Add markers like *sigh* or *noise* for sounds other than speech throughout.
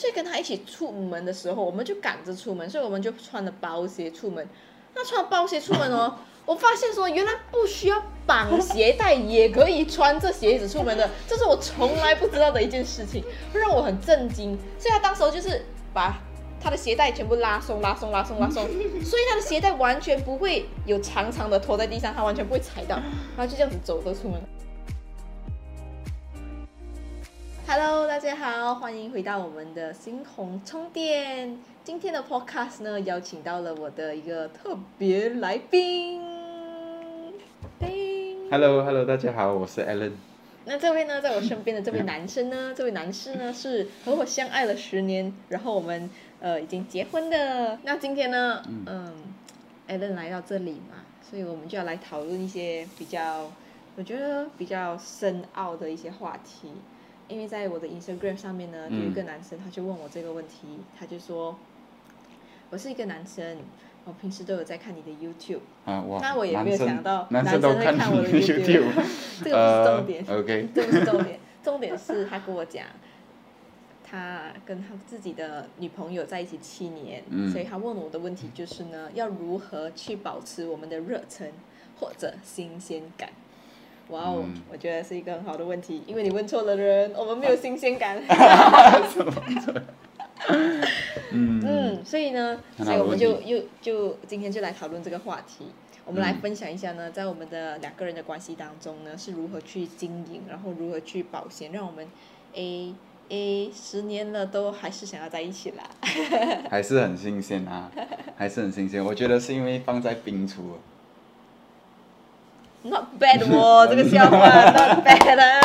所以跟他一起出门的时候，我们就赶着出门，所以我们就穿了包鞋出门。那穿包鞋出门哦，*laughs* 我发现说原来不需要绑鞋带也可以穿这鞋子出门的，这是我从来不知道的一件事情，会让我很震惊。所以他当时候就是把他的鞋带全部拉松、拉松、拉松、拉松，*laughs* 所以他的鞋带完全不会有长长的拖在地上，他完全不会踩到，然后就这样子走着出门。Hello，大家好，欢迎回到我们的星红充电。今天的 Podcast 呢，邀请到了我的一个特别来宾。叮 Hello，Hello，大家好，我是 Alan。那这位呢，在我身边的这位男生呢，*laughs* 这位男士呢，是和我相爱了十年，然后我们呃已经结婚的。那今天呢，嗯，Alan 来到这里嘛，所以我们就要来讨论一些比较，我觉得比较深奥的一些话题。因为在我的 Instagram 上面呢，有一个男生他就问我这个问题，他就说：“我是一个男生，我平时都有在看你的 YouTube。”啊，哇，那我也没有想到男生会看看我的你 YouTube，*laughs* 这个不是重点。呃 OK，*laughs* 这不是重点，重点是他跟我讲，他跟他自己的女朋友在一起七年，嗯所以他问我的问题就是呢，要如何去保持我们的热忱或者新鲜感？哇哦，嗯我觉得是一个很好的问题，因为你问错了人，我们没有新鲜感。*laughs* 嗯嗯，所以呢，所以我们就又就今天就来讨论这个话题。我们来嗯分享一下呢，在我们的两个人的关系当中呢，是如何去经营，然后如何去保鲜，让我们 A A 十年了都还是想要在一起啦。*laughs* 还是很新鲜啊，还是很新鲜。我觉得是因为放在冰厨，Not bad 哦，这个笑话 *laughs* not bad 啊。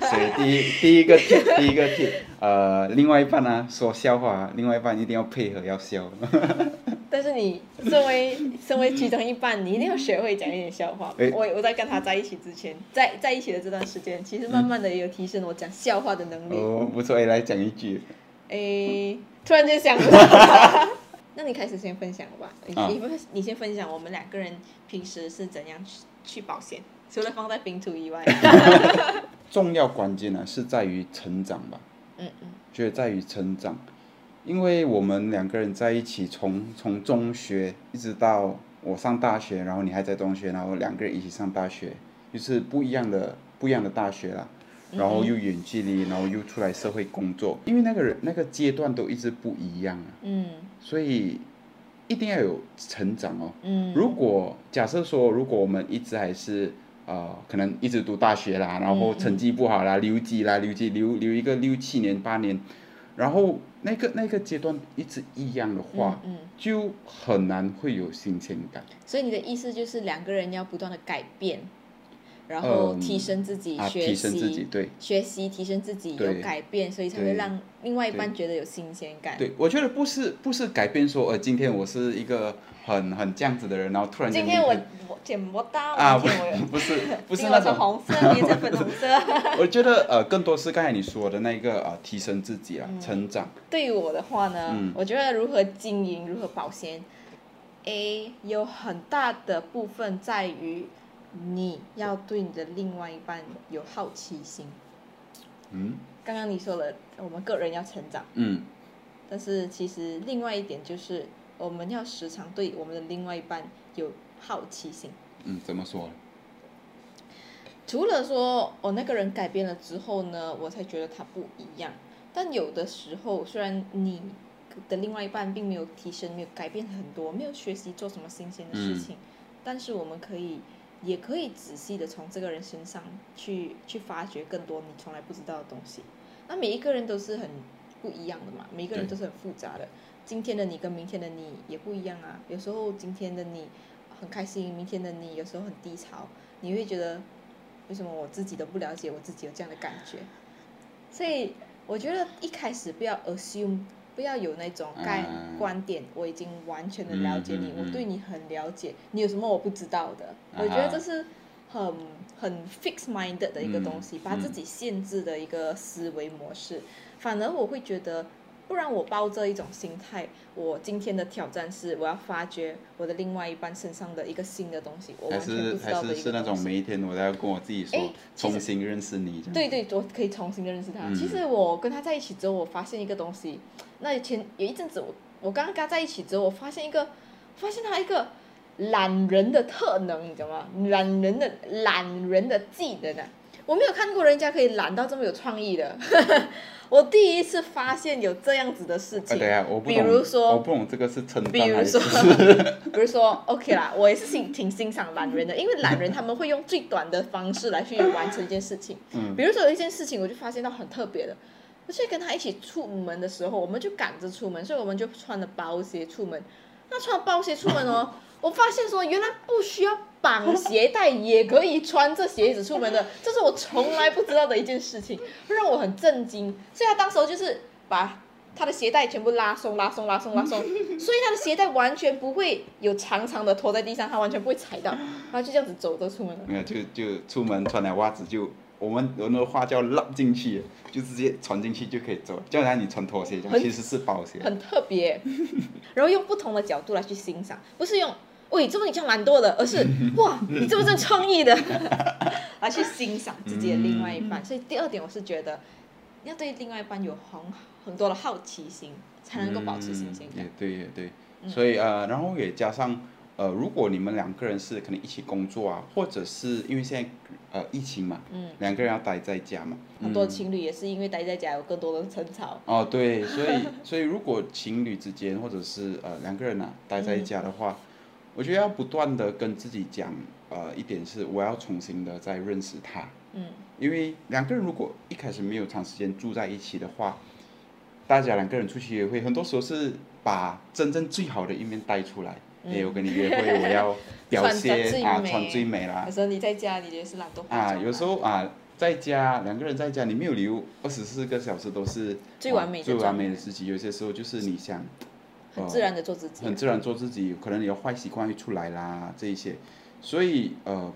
*laughs* 所以第一第一个 tip 第一个 tip，呃，另外一半呢、说笑话啊，另外一半一定要配合要笑。*laughs* 但是你身为身为其中一半，你一定要学会讲一点笑话。诶我我在跟他在一起之前，在在一起的这段时间，其实慢慢的也有提升我讲笑话的能力。哦，不错，哎，来讲一句。诶，突然间想不到。那你开始先分享吧，你啊你先分享我们两个人平时是怎样去去保险，除了放在冰图以外。*laughs* 重要关键呢是在于成长吧。嗯嗯。觉得在于成长，因为我们两个人在一起从从中学一直到我上大学，然后你还在中学，然后两个人一起上大学，就是不一样的不一样的大学啦，然后又远距离，然后又出来社会工作，因为那个人那个阶段都一直不一样啊，嗯。所以一定要有成长哦。嗯如果假设说，如果我们一直还是呃，可能一直读大学啦，然后嗯成绩不好啦，留级啦，留级留留一个六七年八年，然后那个那个阶段一直一样的话，嗯，就很难会有新鲜感。所以你的意思就是两个人要不断的改变，然后嗯提升自己，啊，学提升自己，习对学习提升自己，有改变，所以才会对让另外一半觉得有新鲜感。对，我觉得不是不是改变说，呃，今天我是一个很很这样子的人，然后突然间今天我明我剪不到，啊，*laughs* 不是不是那种红色，明天是粉红色。*laughs* 我觉得呃，更多是刚才你说的那个呃，提升自己啊，嗯成长。对于我的话呢，嗯我觉得如何经营、如何保鲜，A 有很大的部分在于你要对你的另外一半有好奇心。嗯刚刚你说了，我们个人要成长，嗯但是其实另外一点就是，我们要时常对我们的另外一半有好奇心。嗯，怎么说？除了说我、哦、那个人改变了之后呢，我才觉得他不一样。但有的时候，虽然你的另外一半并没有提升，没有改变很多，没有学习做什么新鲜的事情，但是我们可以，也可以仔细的从这个人身上去去发掘更多你从来不知道的东西。那每一个人都是很不一样的嘛，每一个人都是很复杂的。今天的你跟明天的你也不一样啊。有时候今天的你很开心，明天的你有时候很低潮，你会觉得为什么我自己都不了解我自己有这样的感觉？所以我觉得一开始不要 assume，不要有那种概嗯观点，我已经完全的了解你，我对你很了解，你有什么我不知道的？我觉得这是很很 fixed minded 的一个东西，嗯把自己限制的一个思维模式。反而我会觉得不然我抱着一种心态，我今天的挑战是我要发掘我的另外一半身上的一个新的东西，我还完全不知道的是是那种。每一天我都要跟我自己说重新认识你。对对，我可以重新的认识他。嗯其实我跟他在一起之后，我发现一个东西。那前有一阵子我我刚刚跟他在一起之后，我发现一个，发现他一个懒人的特能，你知道吗？懒人的懒人的技能啊！我没有看过人家可以懒到这么有创意的。*laughs* 我第一次发现有这样子的事啊，情。对啊，我不比懂，如说我不懂这个是称比赞还是如说，*laughs* 比如说，OK 啦，我也是欣挺欣赏懒人的，因为懒人他们会用最短的方式来去完成一件事情。嗯比如说有一件事情，我就发现到很特别的，我去跟他一起出门的时候，我们就赶着出门，所以我们就穿了包鞋出门。那穿了包鞋出门哦，*coughs* 我发现说原来不需要绑鞋带也可以穿这鞋子出门的，这是我从来不知道的一件事情，让我很震惊。所以他当时候就是把他的鞋带全部拉松、拉松、拉松、拉松，*coughs* 所以他的鞋带完全不会有长长的拖在地上，他完全不会踩到，然后就这样子走着出门了。没有，就就出门穿了袜子就，我们我们的话叫绕进去，就直接穿进去就可以走，就好像你穿拖鞋一样，其实是包鞋。很特别，*laughs* 然后用不同的角度来去欣赏，不是用“喂，这么你这样懒惰的”，而是“ *laughs* 哇，你这么是创意的”，*laughs* 来去欣赏自己的另外一半。所以第二点，我是觉得要对另外一半有很很多的好奇心，才能够保持新鲜感。嗯也对，也对。嗯所以呃，然后也加上呃，如果你们两个人是可能一起工作啊，或者是因为现在呃疫情嘛，嗯，两个人要待在家嘛，很多嗯情侣也是因为待在家有更多的争吵。哦，对，所以 *laughs* 所以如果情侣之间或者是呃两个人啊待在家的话，我觉得要不断的跟自己讲呃一点是我要重新的再认识他，嗯。因为两个人如果一开始没有长时间住在一起的话，大家两个人出去约会，很多时候是把真正最好的一面带出来。嗯哎、我跟你约会，我要 *laughs* 表现啊，穿最美啦有。时候你在家，你也是懒惰啊，有时候啊，在家两个人在家，你没有理由二十四个小时都是最完美的啊最完美的自己。有些时候就是你想很自然的做自己。很自然做自己，可能你的坏习惯会出来啦，这一些，所以呃，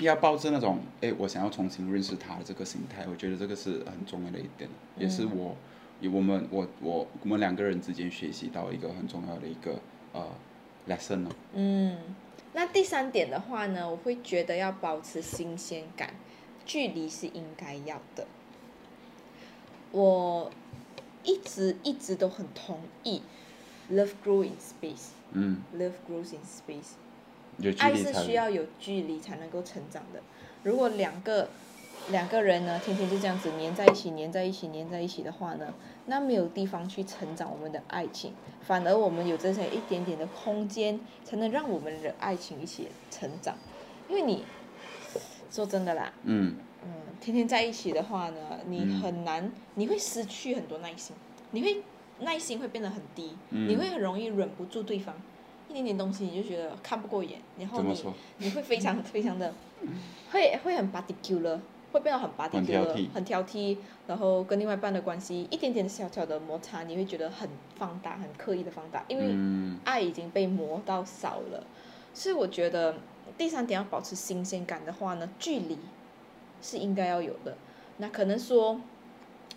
要抱着那种哎，我想要重新认识他的这个心态，我觉得这个是很重要的一点，也是我，也我们我我我们两个人之间学习到一个很重要的一个呃 lesson 哦。嗯，那第三点的话呢，我会觉得要保持新鲜感，距离是应该要的。我一直一直都很同意，love grow in space。嗯，Love grows in space。爱是需要有距离才能够成长的。如果两个两个人呢，天天就这样子黏在一起、黏在一起、黏在一起的话呢，那没有地方去成长我们的爱情，反而我们有这些一点点的空间，才能让我们的爱情一起成长。因为你说真的啦，嗯嗯，天天在一起的话呢，你嗯很难，你会失去很多耐心，你会耐心会变得很低，嗯你会很容易忍不住对方，一点点东西你就觉得看不过眼，然后你？你会非常非常的，*laughs* 会会很 particular，会变得很很挑剔。很挑剔，然后跟另外一半的关系一点点小小的摩擦，你会觉得很放大，很刻意的放大，因为嗯。爱已经被磨到少了，所以我觉得第三点要保持新鲜感的话呢，距离是应该要有的。那可能说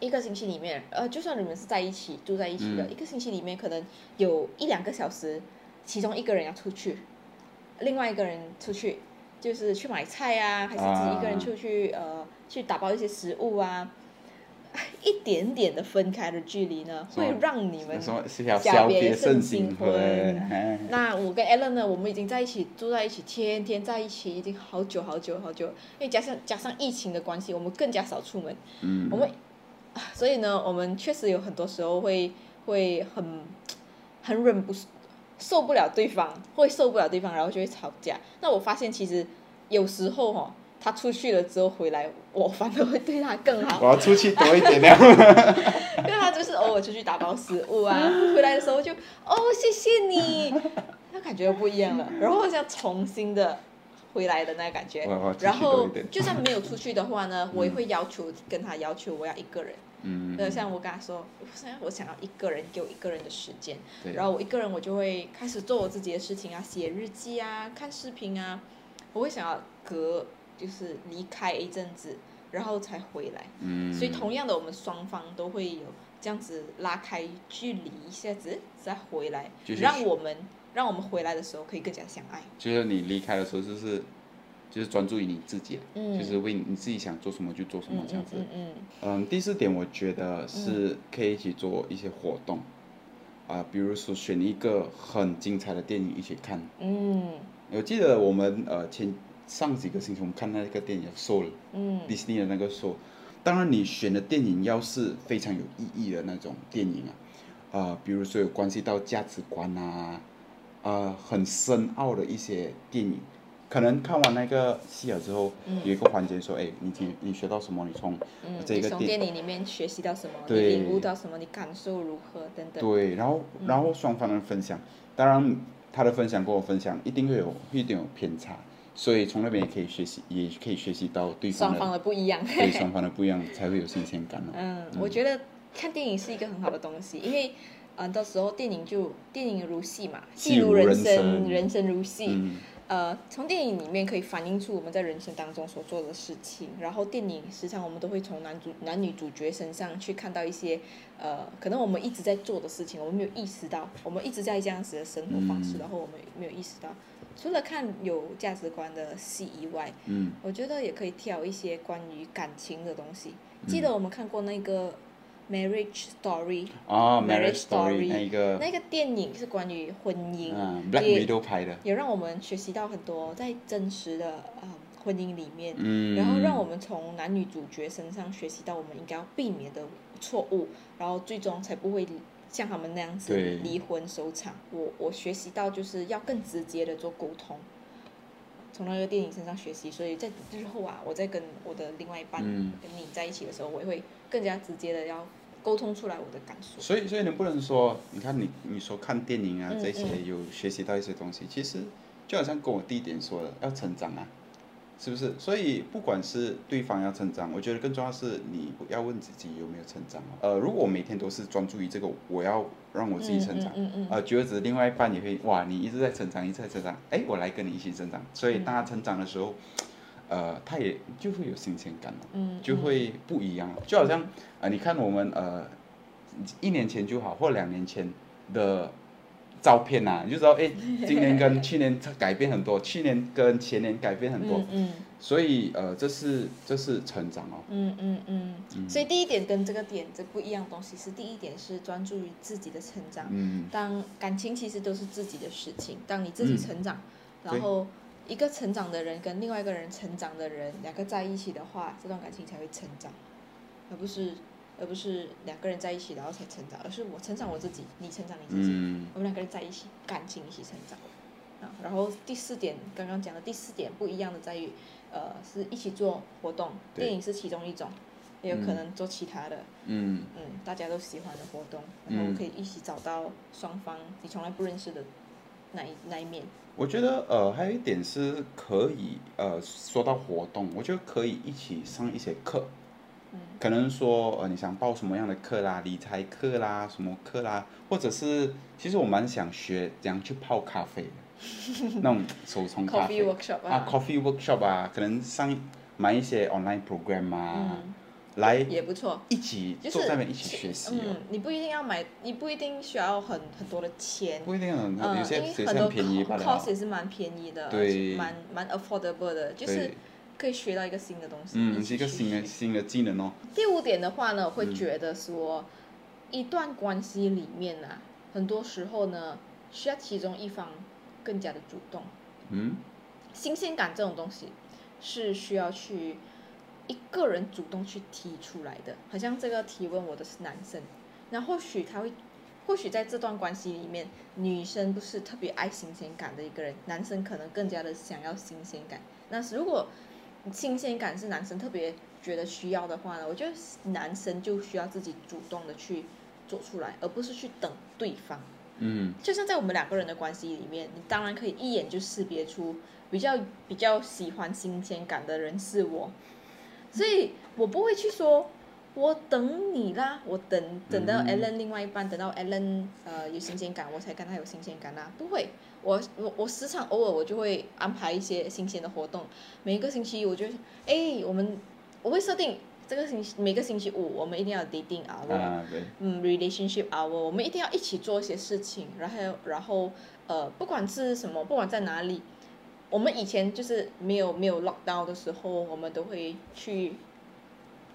一个星期里面，呃，就算你们是在一起住在一起的，嗯。一个星期里面可能有一两个小时，其中一个人要出去，另外一个人出去，就是去买菜啊，还是自己一个人啊出去、呃去打包一些食物啊。一点点的分开的距离呢，会让你们小别别胜胜新新婚那我跟 Allen 呢，我们已经在一起住在一起，天天在一起，已经好久好久好久。因为加上加上疫情的关系，我们更加少出门。嗯我们，啊所以呢，我们确实有很多时候会会很很忍不受不了对方，会受不了对方，然后就会吵架。那我发现其实有时候哈、他出去了之后回来，我反而会对他更好 *laughs* 我。要出去多一点了。因为他就是偶尔出去打包食物啊，回来的时候就哦谢谢你，那感觉又不一样了。然后像重新的回来的那个感觉然后就算没有出去的话呢，*laughs* 我也会要求跟他要求我要一个人。嗯，呃，像我跟他说，我想要我想要一个人，给我一个人的时间。对然后我一个人，我就会开始做我自己的事情啊，写日记啊，看视频啊。我会想要隔，就是离开一阵子，然后才回来。嗯，所以同样的，我们双方都会有这样子拉开距离一下子，再回来，就是让我们让我们回来的时候可以更加相爱。就是你离开的时候，就是就是专注于你自己，嗯就是为你自己想做什么就做什么嗯这样子。嗯嗯嗯，第四点我觉得是可以一起做一些活动，啊、比如说选一个很精彩的电影一起看。嗯我记得我们呃前上几个星期我们看那个电影《Soul》，嗯迪士尼的那个 Soul。当然，你选的电影要是非常有意义的那种电影啊，啊、比如说有关系到价值观啊，呃，很深奥的一些电影，可能看完那个戏了之后，有一个环节说，哎，你今你学到什么？你从嗯，这个电影里面学习到什么？你对领悟到什么？你感受如何？等等。对，然后然后双方的分享，当然他的分享跟我分享一定会有一定有偏差，所以从那边也可以学习，也可以学习到对方双方的的不一样。对双方的不一样，才会有新鲜感哦。嗯，我觉得看电影是一个很好的东西，因为呃，到时候电影就电影如戏嘛，戏如人生人生如戏。嗯，呃，从电影里面可以反映出我们在人生当中所做的事情，然后电影时常我们都会从男主男女主角身上去看到一些呃，可能我们一直在做的事情，我们没有意识到，我们一直在这样子的生活方式，嗯然后我们没有意识到。除了看有价值观的戏以外，嗯，我觉得也可以挑一些关于感情的东西。嗯记得我们看过那个《Marriage Story》，哦 Marriage，Marriage Story 那一个，那个电影是关于婚姻，嗯，Black 也 Widow 拍的，也让我们学习到很多在真实的呃婚姻里面，嗯，然后让我们从男女主角身上学习到我们应该要避免的错误，然后最终才不会像他们那样子对。离婚收场。我我学习到就是要更直接的做沟通，从那个电影身上学习，所以在日后啊，我在跟我的另外一半、嗯。跟你在一起的时候，我也会更加直接的要沟通出来我的感受。所以，所以你不能说，你看你你说看电影啊嗯这些有学习到一些东西，其实就好像跟我第一点说的，要成长啊，是不是？所以不管是对方要成长，我觉得更重要是你要问自己有没有成长哦。呃，如果我每天都是专注于这个，我要让我自己成长，嗯嗯嗯嗯呃，举个子，另外一半也会哇，你一直在成长，一直在成长，哎，我来跟你一起成长。所以当他成长的时候，呃，他也就会有新鲜感了。嗯，就会不一样了。就好像呃，你看我们呃一年前就好，或两年前的照片呐、你就知道哎，*laughs* 今年跟去年改变很多，去年跟前年改变很多，嗯嗯所以呃，这是这是成长哦。嗯嗯嗯，所以第一点跟这个点这不一样的东西是，第一点是专注于自己的成长。嗯，当感情其实都是自己的事情，当你自己嗯成长，对然后一个成长的人跟另外一个人成长的人两个在一起的话，这段感情才会成长，而不是而不是两个人在一起然后才成长，而是我成长我自己，你成长你自己，嗯我们两个人在一起，感情一起成长。啊，然后第四点，刚刚讲的第四点不一样的在于，呃，是一起做活动，电影是其中一种，也有可嗯能做其他的，嗯嗯，大家都喜欢的活动，然后嗯可以一起找到双方你从来不认识的那一那一面。我觉得呃还有一点是可以呃说到活动，我觉得可以一起上一些课。嗯。可能说呃你想报什么样的课啦，理财课啦，什么课啦，或者是其实我蛮想学怎样去泡咖啡的，*laughs* 那种手冲咖 Coffee 啡 workshop 啊，coffee workshop 啊，可能上买一些 online program 啊，来嗯，也不错。一起就是坐在那边一起学习哦，嗯，你不一定要买，你不一定需要很很多的钱。不一定很嗯，有些有些因为很多很便宜 co- 罢了 cost 也是蛮便宜的，对蛮蛮 affordable 的，就是，可以学到一个新的东西。嗯，是一个新的新的技能哦，第五点的话呢，我会嗯觉得说，一段关系里面啊，很多时候呢，需要其中一方更加的主动。嗯新鲜感这种东西是需要去一个人主动去提出来的。好像这个提问我的是男生，那或许他会，或许在这段关系里面，女生不是特别爱新鲜感的一个人，男生可能更加的想要新鲜感。那是如果新鲜感是男生特别觉得需要的话呢，我觉得男生就需要自己主动的去做出来，而不是去等对方。嗯就像在我们两个人的关系里面，你当然可以一眼就识别出比较比较喜欢新鲜感的人是我，所以我不会去说，我等你啦，我等等到嗯 Alan 另外一半，等到 Alan 呃有新鲜感，我才跟他有新鲜感啦，不会，我我我时常偶尔我就会安排一些新鲜的活动，每一个星期我就会，哎，我们我会设定。这个星期每个星期五我们一定要 dating hour，、啊，嗯，relationship hour，我们一定要一起做一些事情，然后然后呃，不管是什么，不管在哪里，我们以前就是没有没有 lockdown 的时候，我们都会去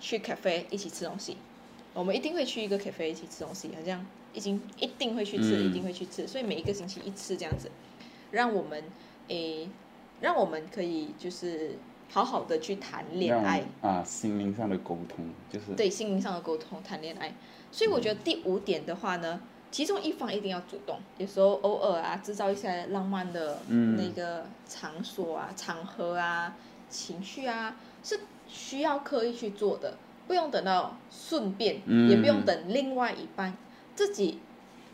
去 cafe 一起吃东西，我们一定会去一个 cafe 一起吃东西，好像已经一定会去吃，嗯一定会去吃，所以每一个星期一次这样子，让我们诶，让我们可以就是好好的去谈恋爱。啊心灵上的沟通就是对心灵上的沟通、谈恋爱。所以我觉得第五点的话呢，其中一方一定要主动，有时候偶尔啊，制造一些浪漫的嗯那个场所啊、场合啊、情绪啊，是需要刻意去做的，不用等到顺便，嗯也不用等另外一半，自己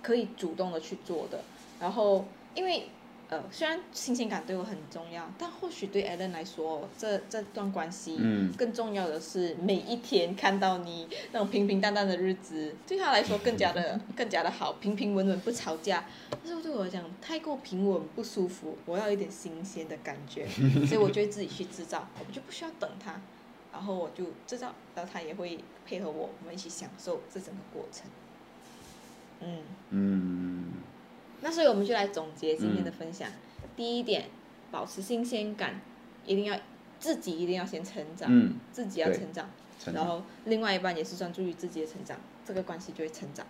可以主动的去做的。然后，因为呃，虽然新鲜感对我很重要，但或许对 Allen 来说，这这段关系，嗯更重要的是每一天看到你那种平平淡淡的日子，对他来说更加的 *laughs* 更加的好，平平稳稳不吵架。但是对我来讲，太过平稳不舒服，我要一点新鲜的感觉，*laughs* 所以我就会自己去制造，我就不需要等他，然后我就制造，然后他也会配合我，我们一起享受这整个过程。嗯。嗯那所以我们就来总结今天的分享。第一点，保持新鲜感，一定要自己一定要先成长，嗯，自己要成长，成长然后另外一半也是专注于自己的成长，这个关系就会成长。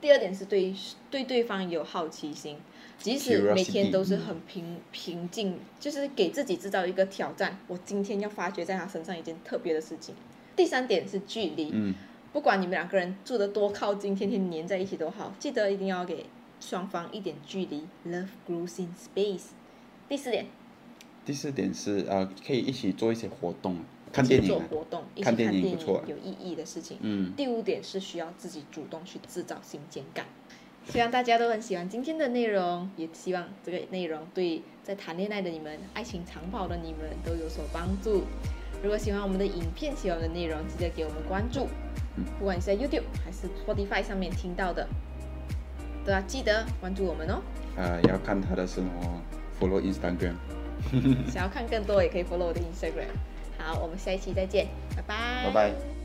第二点是对对对方有好奇心，即使每天都是很平平静，就是给自己制造一个挑战。我今天要发掘在他身上一件特别的事情。第三点是距离，嗯不管你们两个人住得多靠近，天天黏在一起都好，记得一定要给双方一点距离。Love grows in space。第四点，第四点是呃，可以一起做一些活动，看电影啊，做活动，一起看看电影不错有意义的事情。嗯，第五点是需要自己主动去制造新鲜感。希望大家都很喜欢今天的内容，也希望这个内容对在谈恋爱的你们、爱情长跑的你们都有所帮助。如果喜欢我们的影片、喜欢我们的内容，记得给我们关注。嗯不管你是在 YouTube 还是 Spotify 上面听到的，都要记得关注我们哦。呃，要看他的生活，follow Instagram。*laughs* 想要看更多，也可以 follow 我的 Instagram。好，我们下一期再见，拜拜。拜拜。